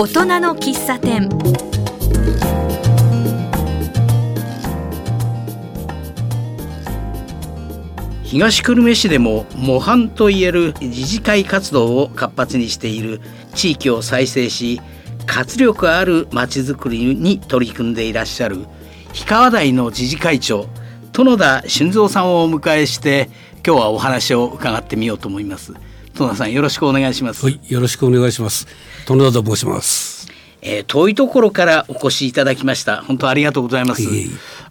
大人の喫茶店。東久留米市でも模範といえる自治会活動を活発にしている地域を再生し活力あるまちづくりに取り組んでいらっしゃる氷川台の自治会長殿田俊三さんをお迎えして今日はお話を伺ってみようと思います。殿田さんよろしくお願いします。はいよろしくお願いします。殿田と申します。えー、遠いところからお越しいただきました。本当ありがとうございます、はい、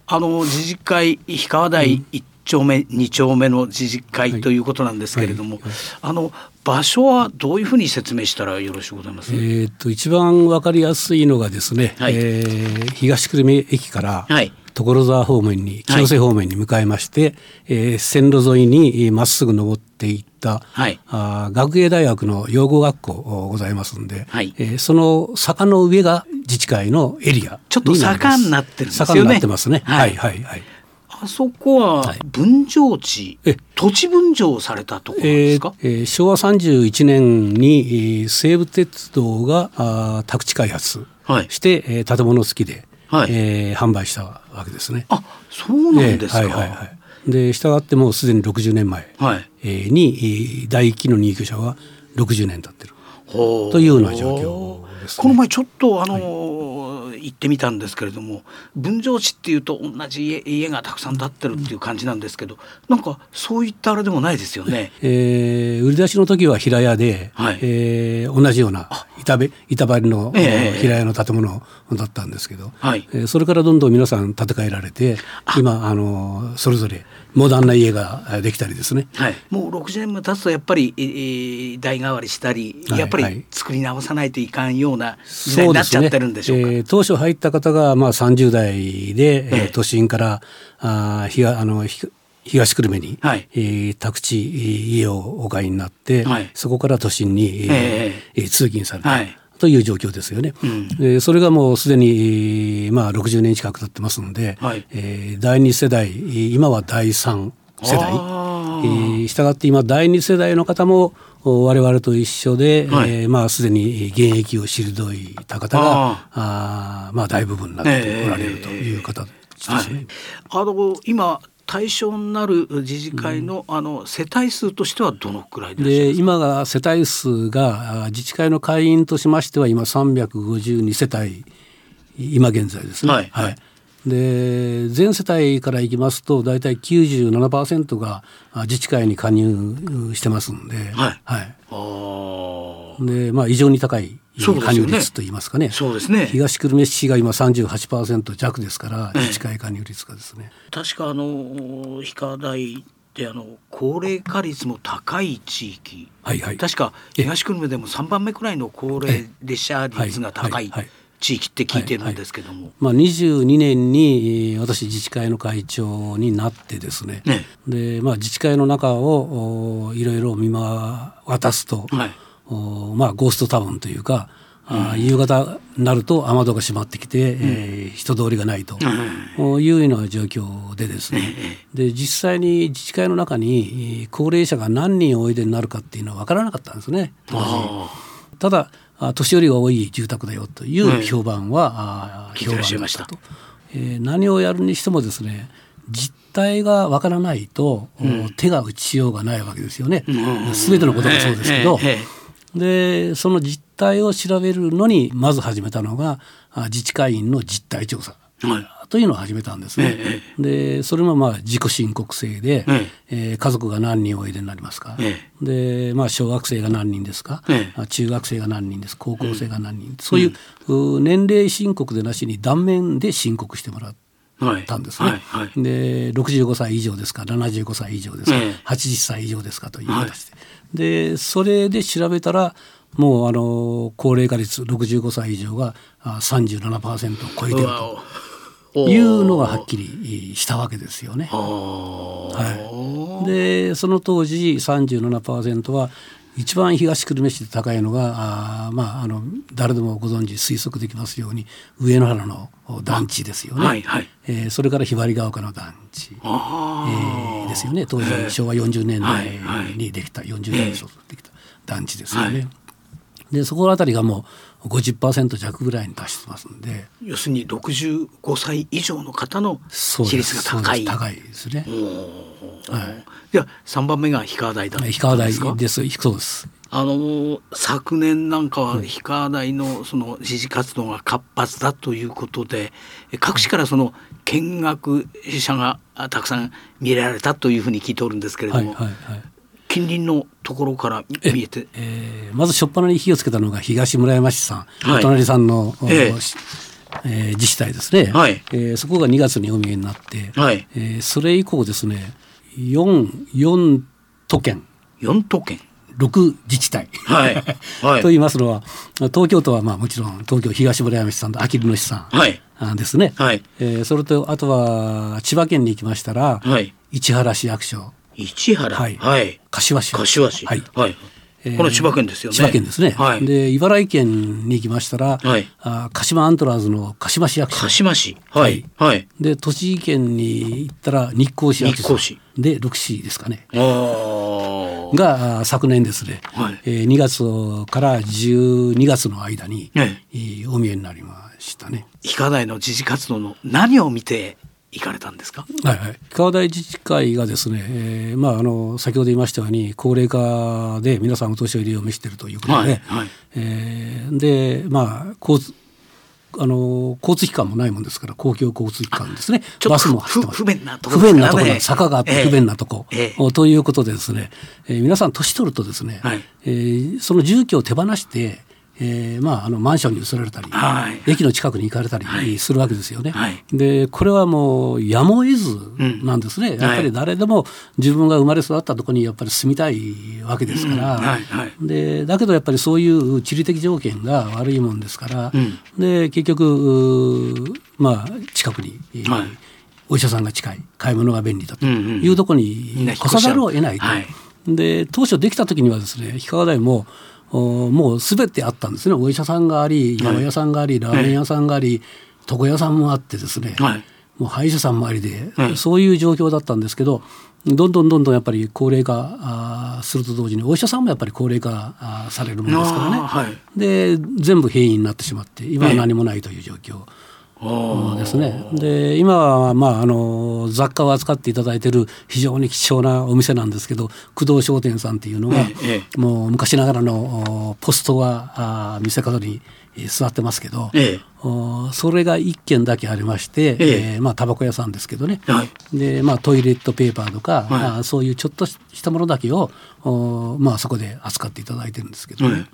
あの自治会氷川台一丁目2丁目の自治会ということなんですけれども、はい。はい、あの場所はどういうふうに説明したらよろしゅうございます？えっと一番わかりやすいのがですね、はい、えー、東久留米駅から、はい、所沢方面に清瀬方面に向かいまして、はい、えー、線路沿いにまっすぐ登っていった、はい、あ学芸大学の養護学校ございますんで、はい、えー、その坂の上が自治会のエリアちょっと坂になってるんですよね。坂になってますね。はい、はい、はい。あそこは分譲地、はい、土地分譲されたところですか、えーえー、昭和31年に西武鉄道があ宅地開発して、はい、えー、建物付きで、はい、えー、販売したわけですね。あそうなんですか、えー、はいはいはい。で従ってもうすでに60年前、はい。えー、に第一期の入居者は60年経ってるというような状況ね、この前ちょっとあのーはい、行ってみたんですけれども分譲地っていうと同じ家家がたくさん建ってるっていう感じなんですけど、うん、なんかそういったあれでもないですよね。えー、売り出しの時は平屋で、はい、えー、同じような板板張りの、えー、平屋の建物だったんですけど、はい、えー、それからどんどん皆さん建て替えられて今あのそれぞれモダンな家ができたりですね、はい、もう60年も経つとやっぱり、えー、代替わりしたり、やっぱり作り直さないといかんような時代になっちゃってるんでしょうか、ねえー、当初入った方がまあ30代で、えー、都心からあひあの東久留米に、はい、えー、宅地家をお買いになって、はい、そこから都心に、えー、えー、通勤された。はいという状況ですよね。うん、えー、それがもうすでに、まあ、60年近く経ってますので、はい、えー、第2世代今は第3世代、えー、したって今第2世代の方も我々と一緒で、はい、えー、まあ、すでに現役を退いた方があまあ、大部分になっておられるという方ですね。はい、あの今対象になる自治会の,、あの世帯数としてはどのくらいで今が世帯数が自治会の会員としましては今352世帯今現在ですね。はい、はいで全世帯からいきますと大体97%が自治会に加入してますんで、はい、はい、でまあ異常に高い加入率といいますかね。そうですね。東久留米市が今38%弱ですから自治会加入率がですね、確かあの氷川台ってあの高齢化率も高い地域、はいはい、確か東久留米でも3番目くらいの高齢列車率が高い地域って聞いてるんですけども、はいはい、まあ、22年に私自治会の会長になってですね、ね。でまあ、自治会の中をいろいろ見渡すと、はい。まあ、ゴーストタウンというか、あ夕方になると雨戸が閉まってきて、うん、えー、人通りがないと、いうような状況でですね、で実際に自治会の中に高齢者が何人おいでになるかっていうのは分からなかったんですね当時。ただ年寄りが多い住宅だよという評判は、うん、評判だったと、えー、何をやるにしてもですね実態がわからないと、うん、手が打ちようがないわけですよね。す、べ、てのことがそうですけど、でその実態を調べるのにまず始めたのが自治会員の実態調査。というのを始めたんですね。ええ、でそれもまあ自己申告制で、ええ。ー、家族が何人おいでになりますか、で、まあ、小学生が何人ですか、中学生が何人です。高校生が何人、そういう、年齢申告でなしに断面で申告してもらって。たんですね、はいはいはい、で65歳以上ですか75歳以上ですか、ええ、80歳以上ですかという形で、でそれで調べたらもうあの高齢化率65歳以上が37%を超えてるというのがはっきりしたわけですよね。はい、でその当時37%は一番東久留米市で高いのがあ、まあ、あの誰でもご存知推測できますように上野原の団地ですよね、はいはい、えー、それからひばりが丘の団地、えー、ですよね。当時昭和40年代にできた、40年にできた団地ですよね。はいでそこのあたりがもう50%弱ぐらいに達してますんで。要するに65歳以上の方の比率が高い。高いですね。はい、では3番目が氷川大だ氷川大です。そうです。あの昨年なんかは氷川大のその支持活動が活発だということで各地からその見学者がたくさん見られたというふうに聞いておるんですけれども、はいはいはい、近隣のところから見えて。えー、まず初っ端に火をつけたのが東村山市さん、はい、お隣さんの、えーえー、自治体ですね、はい、えー、そこが2月にお見えになって、はい。えー、それ以降ですね 4, 4都県。4都県。6自治体、はい。はい、と言いますのは東京都はまあもちろん東京東村山市さんとあきる野市さん、はい。ですね、はい。えー、それとあとは千葉県に行きましたら、はい、市原市役所市原はい、はい、柏市柏市はい、はいえー、この千葉県ですよね。千葉県ですね。はい、で茨城県に行きましたら、はい、あ鹿島アントラーズの鹿島市役所。鹿島市。はい。はい。で栃木県に行ったら日光市役所。日光市。で六市ですかね。が昨年ですね、はい、えー、2月から12月の間に、はい、お見えになりましたね。氷川台の自治活動の何を見て行かれたんですか？はいはい。川台自治会がですね、えー、まああの先ほど言いましたように高齢化で皆さんお年寄りを召しているということで、はいはい、えー、でまあ交通あの交通機関もないもんですから公共交通機関ですね。バスも走ってます。不便なところ、不便なところ坂があって不便なとこ、えー、ということでですね、えー、皆さん年取るとですね、はい、えー、その住居を手放してえーまあ、あのマンションに移られたり、はい、駅の近くに行かれたりするわけですよね。はい、でこれはもうやむを得ずなんですね、うん、やっぱり誰でも自分が生まれ育ったところにやっぱり住みたいわけですから、うん。はいはい、でだけどやっぱりそういう地理的条件が悪いもんですから、うん、で結局まあ近くに、はい、お医者さんが近い買い物が便利だというところに来さざるを得ないと。で当初できた時にはですね氷川台ももうすべてあったんですね。お医者さんがあり八百屋さんがあり、ラーメン屋さんがあり床屋さんもあってですね、はい、もう歯医者さんもありで、はい、そういう状況だったんですけどどんどんどんどんやっぱり高齢化すると同時にお医者さんもやっぱり高齢化されるものですからね、はい、で全部閉院になってしまって今は何もないという状況。ですね。で今はまああの雑貨を扱っていただいている非常に貴重なお店なんですけど工藤商店さんっていうのは、ええ、もう昔ながらのポストはあ店角に座ってますけど、ええ、それが一軒だけありまして、ええ。ー、まあタバコ屋さんですけどね、はい、でまあトイレットペーパーとか、はい、あそういうちょっとしたものだけをまあそこで扱っていただいてるんですけど、ね、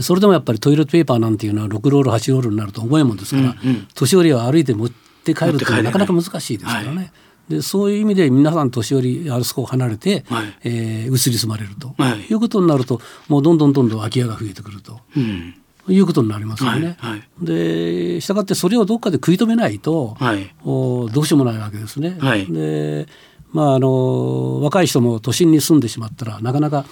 それでもやっぱりトイレットペーパーなんていうのは6ロール8ロールになると重いもんですから、うんうん、年寄りは歩いて持って帰るってなかなか難しいですからね。はいでそういう意味で皆さん年寄りあそこを離れて、はい、えー、移り住まれると、はい、いうことになるともうどんどんどんどん空き家が増えてくると。うんいうことになりますよね。はいはい、でしたがってそれをどっかで食い止めないと、はい、おどうしようもないわけですね。はい、でまああの若い人も都心に住んでしまったらなかなか、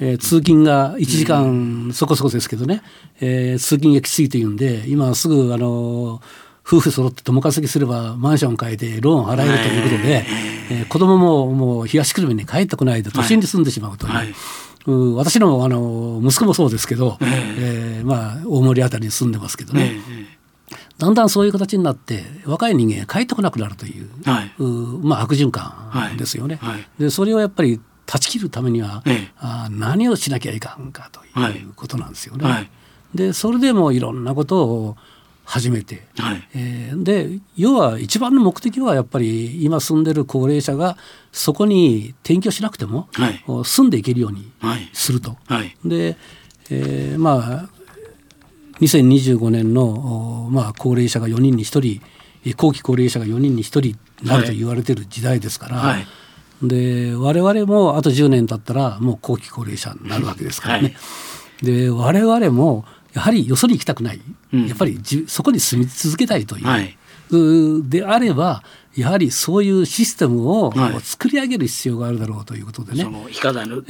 えー、通勤が1時間そこそこですけどね、えー、通勤がきついというんで今すぐあの夫婦揃って共稼ぎすればマンション買えてローン払えるということで、えー、子供ももう東久留米に帰ってこないで都心に住んでしまうという。はい。私のあの息子もそうですけど、えー、えー、まあ、大森辺りに住んでますけどね、えー、だんだんそういう形になって若い人間が帰ってこなくなるという,、はい、うまあ、悪循環ですよね。はいはい、でそれをやっぱり断ち切るためには、えー、あ何をしなきゃいかんかということなんですよね。でそれでもいろんなことを始めて、はい、えー、で要は一番の目的はやっぱり今住んでる高齢者がそこに転居しなくても、はい、住んでいけるようにすると。はい、で、えー、まあ2025年の、まあ、高齢者が4人に1人後期高齢者が4人に1人になると言われてる時代ですから、はい、で我々もあと10年経ったらもう後期高齢者になるわけですからね。で我々もやはりよそに行きたくない、うん、やっぱりじそこに住み続けたいという、はい、であればやはりそういうシステムを作り上げる必要があるだろうということでね。その非課題の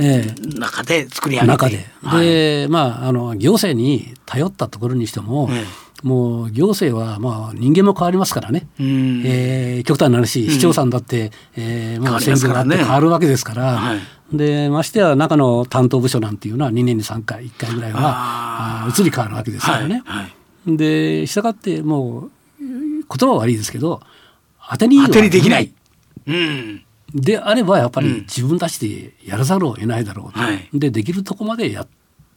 中で作り上げて、中で。で、まあ、あの行政に頼ったところにしても、もう行政はまあ人間も変わりますからね、うん。えー極端な話、市長さんだって、えーまあ、選挙があって変わるわけですから、はい。でましてや中の担当部署なんていうのは2年に3回、1回ぐらいはああー移り変わるわけですからね。はいはい。でしたがってもう言葉は悪いですけど当てには当てにできない。うん。であればやっぱり自分たちでやらざるを得ないだろうと、はい。でできるとこまでやっ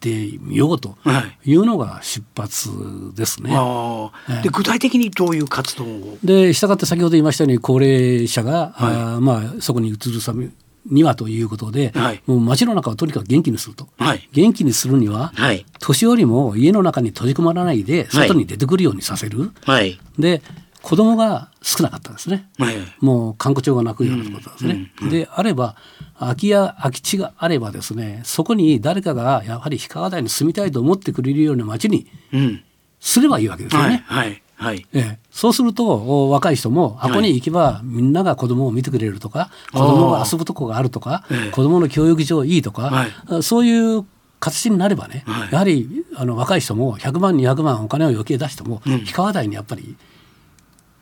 てみようとはいいうのが出発ですね。ああ、ええで具体的にどういう活動を？でしたがって先ほど言いましたように高齢者が、あーまあ、そこに移るためにはということで、はいもう街の中をとにかく元気にすると。はい。元気にするには、はい。年寄りも家の中に閉じ込まらないで外に出てくるようにさせる。はい。で子供が少なかったですね。はい。もう観光庁が泣くようなことですね。であれば空き家空き地があればですねそこに誰かがやはり氷川台に住みたいと思ってくれるような街にうん。すればいいわけですよはい。ね。はい。はい。ええ、そうするとお若い人も箱に行けばみんなが子供を見てくれるとか、子供が遊ぶとこがあるとか、ええ子供の教育上いいとか、はいあそういう形になればね、はいやはりあの若い人も100万200万お金を余計出しても、うん氷川台にやっぱり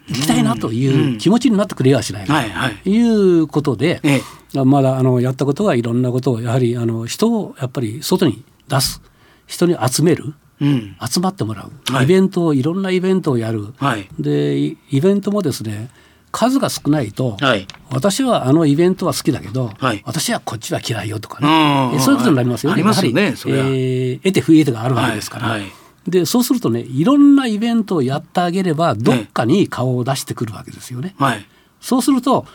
行きたいなという気持ちになってくれやしないとはい。はい。いうことで、ええ。まだあのやったことはいろんなことをやはりあの人をやっぱり外に出す人に集めるうん。集まってもらう、はいイベントをいろんなイベントをやる、はい。でイイベントもですね数が少ないと、はい。私はあのイベントは好きだけど、はい私はこっちは嫌いよとかうんね、えそういうことになりますよね。ありますよねえー得て不得手があるわけですから、はいはいでそうするとねいろんなイベントをやってあげればどっかに顔を出してくるわけですよね。はい。そうすると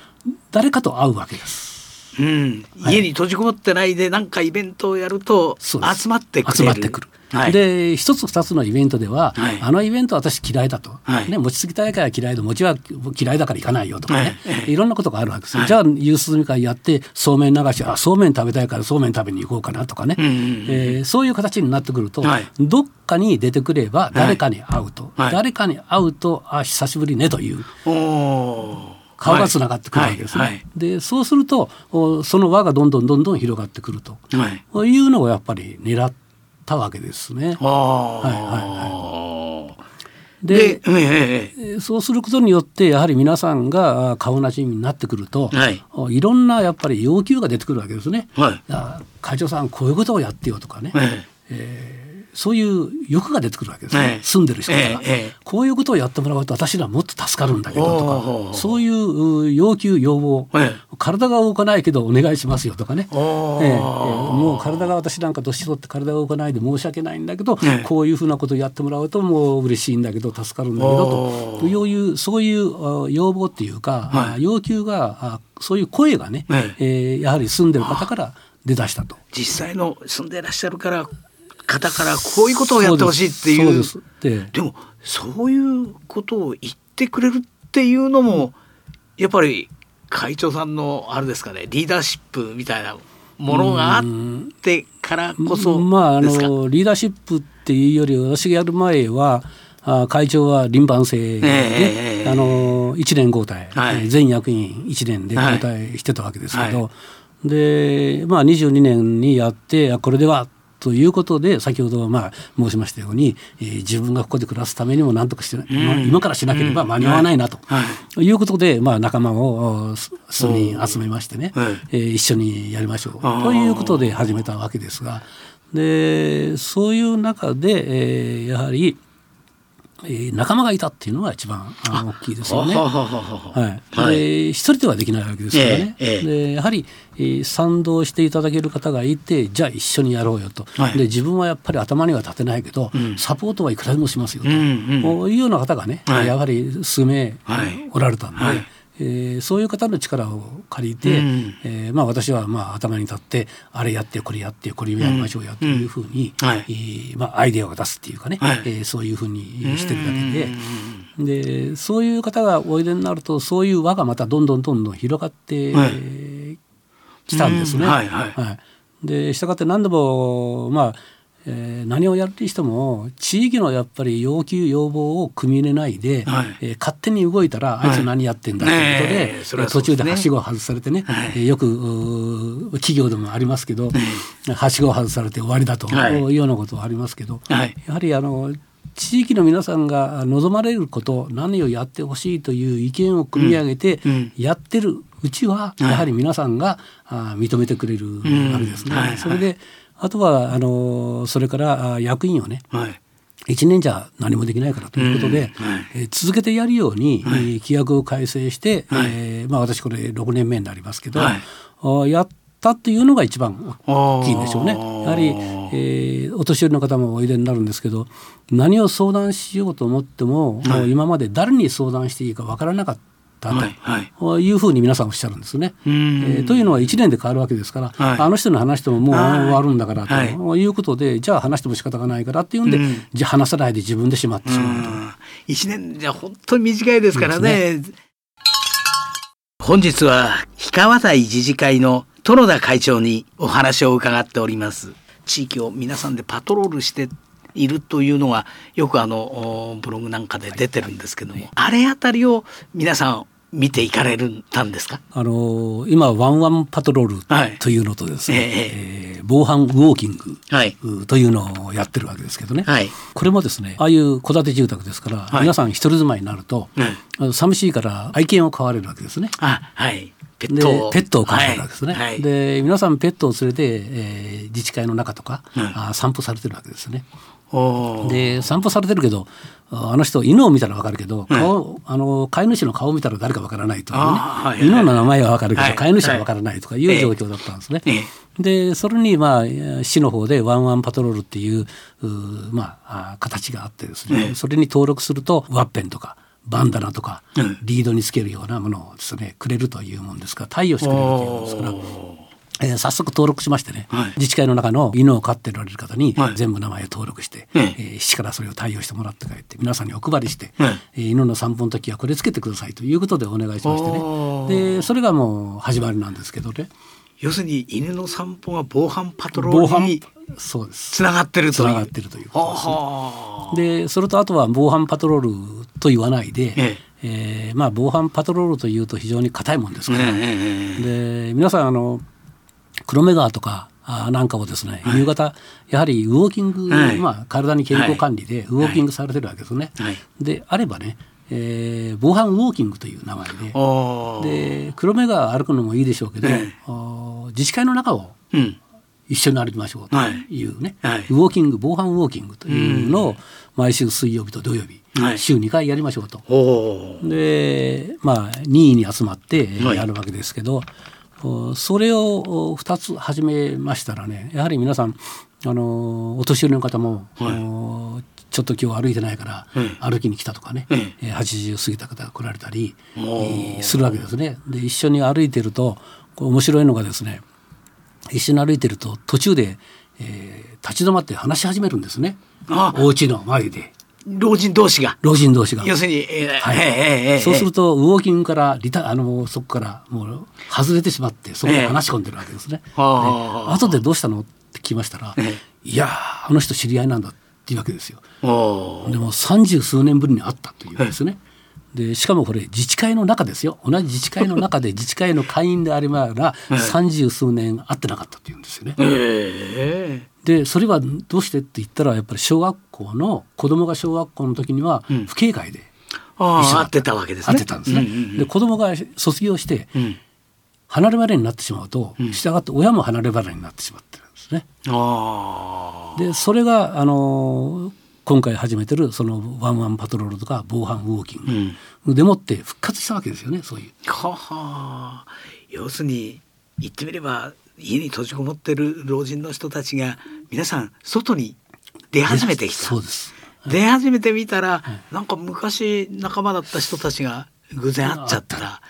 誰かと会うわけです。うん。家に閉じこもってないで、なんかイベントをやると、集まってくれる。集まってくる。はい。で一つ二つのイベントでは、はい。あのイベント私嫌いだと、はい。ね、餅つき大会は嫌いで餅は嫌いだから行かないよとかね、はい。い、ろんなことがあるわけですじゃあ夕涼み会やってそうめん流しあそうめん食べたいからそうめん食べに行こうかなとかね、うんうんうんえーそういう形になってくると、はい。どっかに出てくれば誰かに会うと、はい。誰かに会うとあ久しぶりねという。おー顔がつながってくるわけですね。はい。でそうするとおその輪がどんどんどんどん広がってくるとはい。はい。こうのをやっぱり狙ったわけですね。ああ。はいでで、えーそうすることによってやはり皆さんがあ顔なじみになってくると、はいおいろんなやっぱり要求が出てくるわけですね。はいあ会長さんこういうことをやってよとかね、ええーそういう欲が出てくるわけですね、ええ。住んでる人から、えこういうことをやってもらうと私らはもっと助かるんだけどおとーかそういうう要求要望、え体が動かないけどお願いしますよとかね、ええええ。もう体が私なんか年取って体が動かないで申し訳ないんだけど、ええ。こういうふうなことをやってもらうともう嬉しいんだけど助かるんだけどというそういうあ要望っていうか、はい。あ要求があそういう声がね、ええ。えやはり住んでる方から出だしたと。実際の住んでいらっしゃるから方からこういうことをやってほしいっていう。そうでもそういうことを言ってくれるっていうのもやっぱり会長さんのあれですかねリーダーシップみたいなものがあってからこそまああ。のリーダーシップっていうより私がやる前はあ会長は輪番制で、ええあの1年交代、はい。えー全役員1年で交代してたわけですけど、で、まあ、22年にやってあこれではということで先ほどまあ申しましたように、えー自分がここで暮らすためにも何とかして、まあ今からしなければ間に合わないなと、はい。い。うことで、まあ、仲間をお数人集めましてね、はい。えー一緒にやりましょう。ということで始めたわけですが。でそういう中で、えーやはり、えー仲間がいたっていうのが一番大きいですよね。はい。はい。で一人ではできないわけですからね、でやはり、えー賛同していただける方がいてじゃあ一緒にやろうよと、はい。で自分はやっぱり頭には立てないけど、ん。サポートはいくらでもしますよと、ういうような方がね、はい。やはり数名はい。おられたんで、はいえーそういう方の力を借りて、うん。えーまあ、私はまあ頭に立ってあれやってこれやってこれやりましょうやというふうに、うんはい。えーまあ、アイデアを出すっていうかね、はい。えーそういうふうにしてるだけで。でそういう方がおいでになるとそういう輪がまたどんどんどんどん広がってはい。きたんですね。うん。はいはい。でしたがって何でもまあ、えー何をやるにしても地域のやっぱり要求要望を組み入れないで、はい。えー勝手に動いたら、あいつ何やってんだということで、ねですね。途中ではしごを外されてね、はい。えーよく企業でもありますけど、はしごを外されて終わりだとはい。いうようなことはありますけど、はい。やはりあの地域の皆さんが望まれること何をやってほしいという意見を組み上げてやってるうちはやはり皆さんが認めてくれるわけですね。それであとはあのそれから役員をね、はい。1年じゃ何もできないからということで、うんはい、えー、続けてやるように、はい、規約を改正して、はい、えー、まあ、私これ6年目になりますけど、はい、やったっていうのが一番大きいんでしょうね。やはり、えー、お年寄りの方もおいでになるんですけど何を相談しようと思っても,、もう今まで誰に相談していいか分からなかった。と、はい、い。うふうに皆さんおっしゃるんですね。えー、というのは1年で変わるわけですから、はい、あの人の話してももう終わるんだからとい。うことで、じゃあ話しても仕方がないからっていうんで、うん、じゃあ話さないで自分でしまってしまうと。1年じゃ本当に短いですからね。ね。本日は氷川台自治会の殿田会長にお話を伺っております。地域を皆さんでパトロールしているというのはよくあのブログなんかで出てるんですけども、はい、あれあたりを皆さん見ていかれるたんですか？あの今ワンワンパトロールというのとですね、はい、えー、防犯ウォーキングというのをやってるわけですけどね、はい、これもですねああいう戸建て住宅ですから、はい、皆さん一人住まいになると、寂しいから愛犬を飼われるわけですね。あはい。ペットペットを飼われるわけですね。はい、で皆さんペットを連れて、えー、自治会の中とか、うん、あ散歩されてるわけですね。で散歩されてるけどあの人犬を見たら分かるけど顔、うん、あの飼い主の顔を見たら誰か分からないとかね、はい、犬の名前は分かるけど、はい、飼い主は分からないとかいう状況だったんですね。でそれにまあ市の方でワンワンパトロールっていうまあ形があってですね、それに登録するとワッペンとかバンダナとか、リードにつけるようなものをですねくれるというもんですから貸与してくれるというもんですから。えー、早速登録しましてね、はい、自治会の中の犬を飼っておられる方に全部名前を登録して、はい、えー、市からそれを対応してもらって帰って皆さんにお配りして、はい、えー、犬の散歩の時はこれつけてくださいということでお願いしましてね。でそれがもう始まりなんですけどね。要するに犬の散歩が防犯パトロールにそうです。つながってるという。つながってるということですね。でそれとあとは防犯パトロールと言わないで、ええ。えーまあ、防犯パトロールというと非常に硬いもんですから、で皆さんあの黒目川とかなんかをですね、はい、夕方やはりウォーキング、はい、まあ、体に健康管理でウォーキングされてるわけですね。はい、であればね、えー、防犯ウォーキングという名前でで黒目川歩くのもいいでしょうけど、自治会の中を一緒に歩きましょうというね、ウォーキング防犯ウォーキングというのを毎週水曜日と土曜日、週2回やりましょうと。でまあ任意に集まってやるわけですけど。それを2つ始めましたらねやはり皆さんあのお年寄りの方も、はい、ちょっと今日歩いてないから歩きに来たとかね、はい、80過ぎた方が来られたりするわけですね。で一緒に歩いてると面白いのがですね一緒に歩いてると途中で、えー、立ち止まって話し始めるんですね。お家の前で。老人同士が。老人同士が。要するに、えー、はい、えー、そうするとウォーキングからリタあのそこからもう外れてしまってそこで話し込んでるわけですね。えー、で後でどうしたの？って聞きましたら、えー、いやあの人知り合いなんだっていうわけですよ。でも三十数年ぶりに会ったというんですね。でしかもこれ自治会の中ですよ同じ自治会の中で 自治会の会員でありながら三十数年会ってなかったっていうんですよね。えーでそれはどうしてって言ったらやっぱり小学校の子供が小学校の時には不警戒で一緒会ってたわけですね。会ってたんですね。うんうんうん、で子供が卒業して離れ離れになってしまうと、うん、従って親も離れ離れになってしまってるんですね。でそれがあの今回始めてるそのワンワンパトロールとか防犯ウォーキング。でもって復活したわけですよねそういう。はは。要するに言ってみれば家に閉じこもってる老人の人たちが皆さん外に出始めてきた。そうです。出始めてみたら、なんか昔仲間だった人たちが偶然会っちゃったら、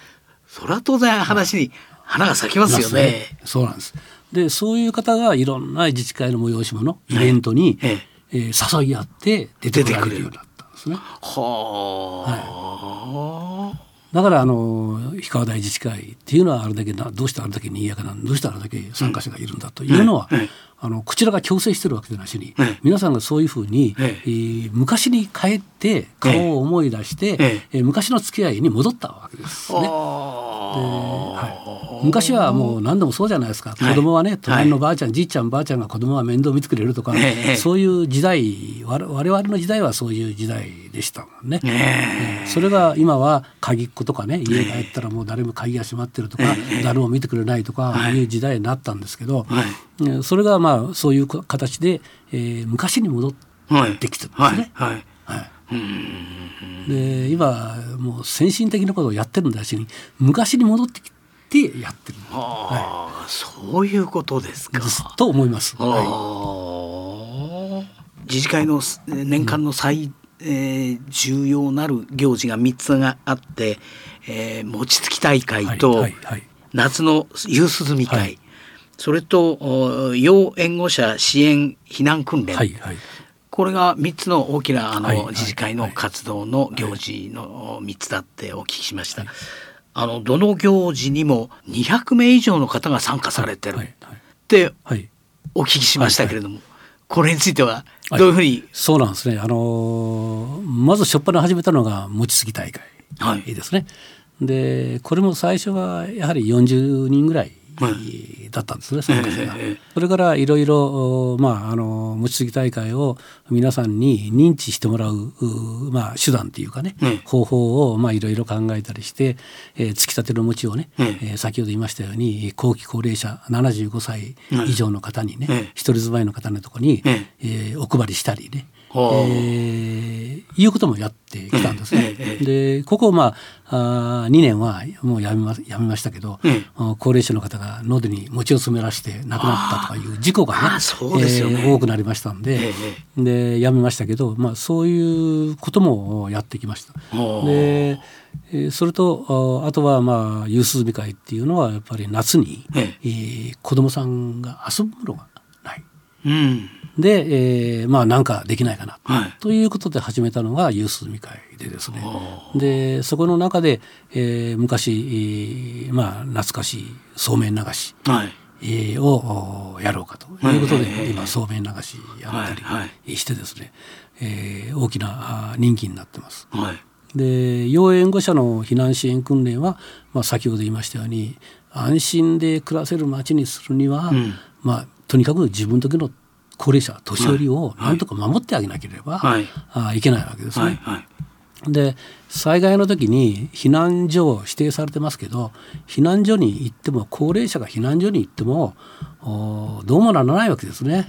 それは当然話に花が咲きますよね。そうなんです。でそういう方がいろんな自治会の催し物イベントに、えええー、誘い合って出てくれるようになったんですね。はあ、はいだからあの氷川大自治会っていうのはあれだけなどうしてあれだけ賑やかなどうしてあれだけ参加者がいるんだというのは、うんあのこちらが強制してるわけでなしに、皆さんがそういうふうに、えー、昔に帰って顔を思い出して、えー、昔の付き合いに戻ったわけですね。はい、昔はもう何度もそうじゃないですか、子供はね隣のばあちゃん、じいちゃんばあちゃんが子供は面倒見てくれるとか、そういう時代我々の時代はそういう時代でしたもんね。それが今は鍵っ子とかね家帰ったらもう誰も鍵が閉まってるとか、誰も見てくれないとかい。う時代になったんですけど、それがまあそういう形で、えー、昔に戻ってきてるんですね。はい。で今もう先進的なことをやってるんだし昔に戻ってきてやってる、はい、そういうことですか。と思います。はい、自治会の年間の最、うん、えー、重要なる行事が3つがあって、えー、餅つき大会と、夏の夕涼み会、はい、それと要援護者支援避難訓練、はいはい、これが3つの大きなあの、自治会の活動の行事の3つだってお聞きしました。あのどの行事にも200名以上の方が参加されてる。ってお聞きしましたけれども、これについてはどういうふうに、そうなんですね。あのまず初っ端始めたのが餅つき大会ですね。でこれも最初はやはり40人ぐらいだったんですね、参加者が。それからいろいろ、まあ、あの餅つき大会を皆さんに認知してもらうまあ、手段というかね、方法をまあいろいろ考えたりして、えー、つきたての餅をね、えー、先ほど言いましたように後期高齢者75歳以上の方にね、一人住まいの方のとこに、えー、お配りしたりね、えー、いうこともやってきたんですね。でここまああ2年はもうやめまやめましたけど、高齢者の方が喉に餅を詰めらして亡くなったとかいう事故がねね、えー、多くなりましたんで,、でやめましたけど、まあ、そういうこともやってきました。でそれとあとはまあ夕涼み会っていうのはやっぱり夏に、えー、子どもさんが遊ぶのがない。うんで、えー、まあなんかできないかな、はい、ということで始めたのがユースみ会でですね。でそこの中で、えー、昔、えー、まあ懐かしいそうめん流し、はい。えー、をやろうかと。いうことで、今そうめん流しやったりしてですね、えー、大きな人気になってます。はい。で要援護者の避難支援訓練は、まあ、先ほど言いましたように安心で暮らせる街にするには、うん、まあ、とにかく自分だけの高齢者年寄りをなんとか守ってあげなければ、はい、あいけないわけですね。はいはい、で災害の時に避難所を指定されてますけど避難所に行っても高齢者が避難所に行ってもどうもならないわけですね。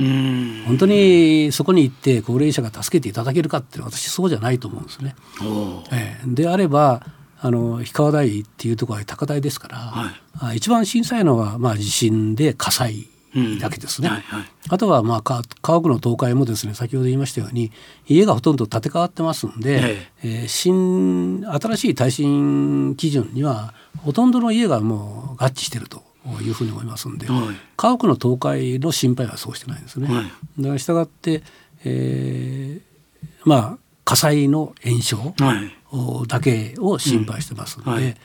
本当にそこに行って高齢者が助けていただけるかって私そうじゃないと思うんですね。えー、であればあの氷川台っていうところは高台ですから、はい、一番小さいのはまあ地震で火災だけですね。うんはいはい、あとはまあ家屋の倒壊もですね先ほど言いましたように家がほとんど建て替わってますんで、ええ。ー、新新しい耐震基準にはほとんどの家がもう合致しているというふうに思いますんで、はい、家屋の倒壊の心配はそうしてないんですね。はい、だから従って、えー、まあ火災の炎症だけを心配してますので、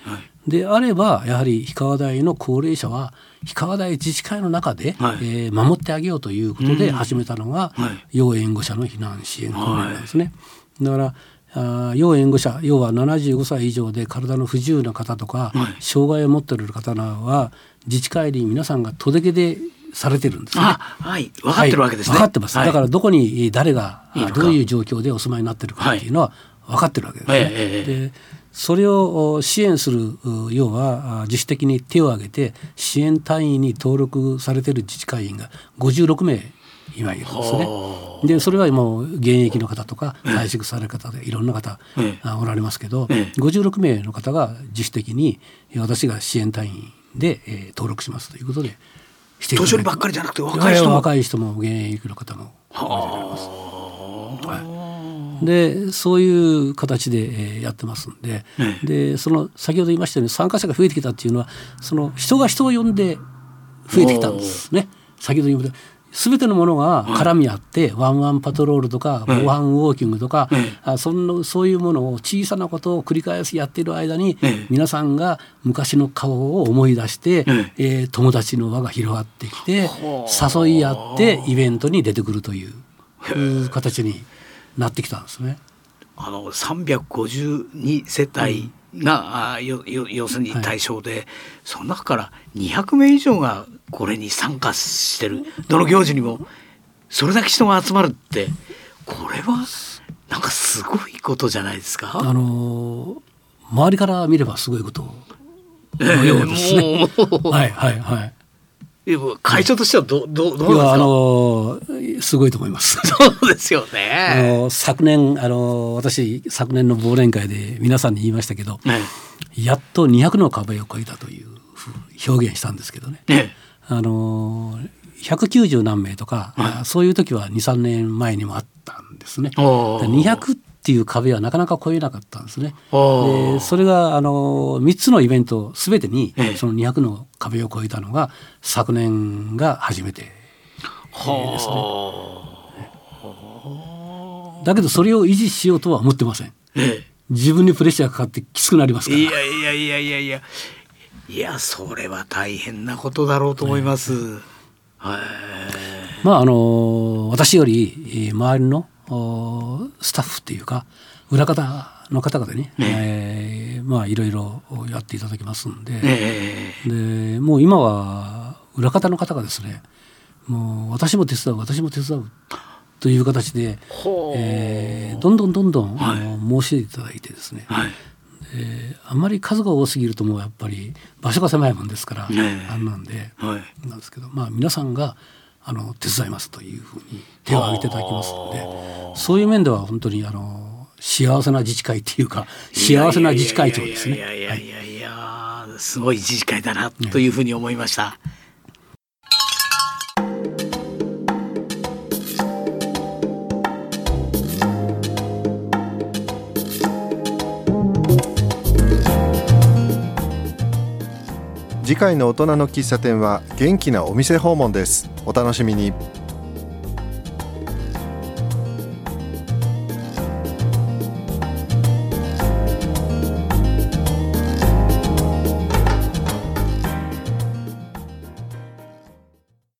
であればやはり氷川台の高齢者は氷川台自治会の中で、はい、えー、守ってあげようということで始めたのが、はい、要援護者の避難支援訓練なんですね。だからあ要援護者要は75歳以上で体の不自由な方とか、はい、障害を持っている方は自治会に皆さんが届け出されてるんですね。はい、分かってるわけですね。分かってます。だからどこに誰がどういう状況でお住まいになってるかっていうのは分かってるわけですね。でそれを支援する要は自主的に手を挙げて支援隊員に登録されている自治会員が56名今いるんですね。でそれはもう現役の方とか退職される方でいろんな方おられますけど、56名の方が自主的に私が支援隊員で登録しますということでして年寄りばっかりじゃなくて若い人も。若い人も現役の方もおられます。はいでそういう形でやってますんで,、でその先ほど言いましたように参加者が増えてきたっていうのはその人が人を呼んで増えてきたんですね。先ほど言いました。全てのものが絡み合って、ワンワンパトロールとか防犯ウォーキングとか、あそんなそういうものを小さなことを繰り返しやっている間に、皆さんが昔の顔を思い出して、えー、友達の輪が広がってきて誘い合ってイベントに出てくるという形になってきたんですね。あの352世帯があよよ要するに対象で、はい、その中から200名以上がこれに参加してるどの行事にもそれだけ人が集まるってこれはなんかすごいことじゃないですか？あの周りから見ればすごいことのようですね。えー、はいはいはい。会長としてはどどどうですか？あのすごいと思います。そうですよね。あの昨年あの私昨年の忘年会で皆さんに言いましたけど、ね、やっと200の壁を越えたという表現したんですけどね。ねあの190何名とか、はい、そういう時は23年前にもあったんですね。200っていう壁はなかなか超えなかったんですね。でそれがあの3つのイベントすべてにその200の壁を越えたのが昨年が初めてですね。だけどそれを維持しようとは思ってません。自分にプレッシャーかかってきつくなりますから。いやいやいやいやいやいやそれは大変なことだろうと思います。まああの私より周りのスタッフっていうか裏方の方々に、ね。えー、まあいろいろやっていただきますんで。ね、でもう今は裏方の方がですねもう私も手伝う私も手伝うという形で、えー、どんどんどんどん、はい、申し出ていただいてですね、はい、えー、あんまり数が多すぎるともうやっぱり場所が狭いもんですから、ね、あんなんで、はい、なんですけどまあ皆さんがあの手伝いますというふうに手を挙げていただきますのでそういう面では本当にあの幸せな自治会っていうか幸せな自治会長ですね。いやいやいやいや、すごい自治会だなというふうに思いました。次回の大人の喫茶店は元気なお店訪問です。お楽しみに。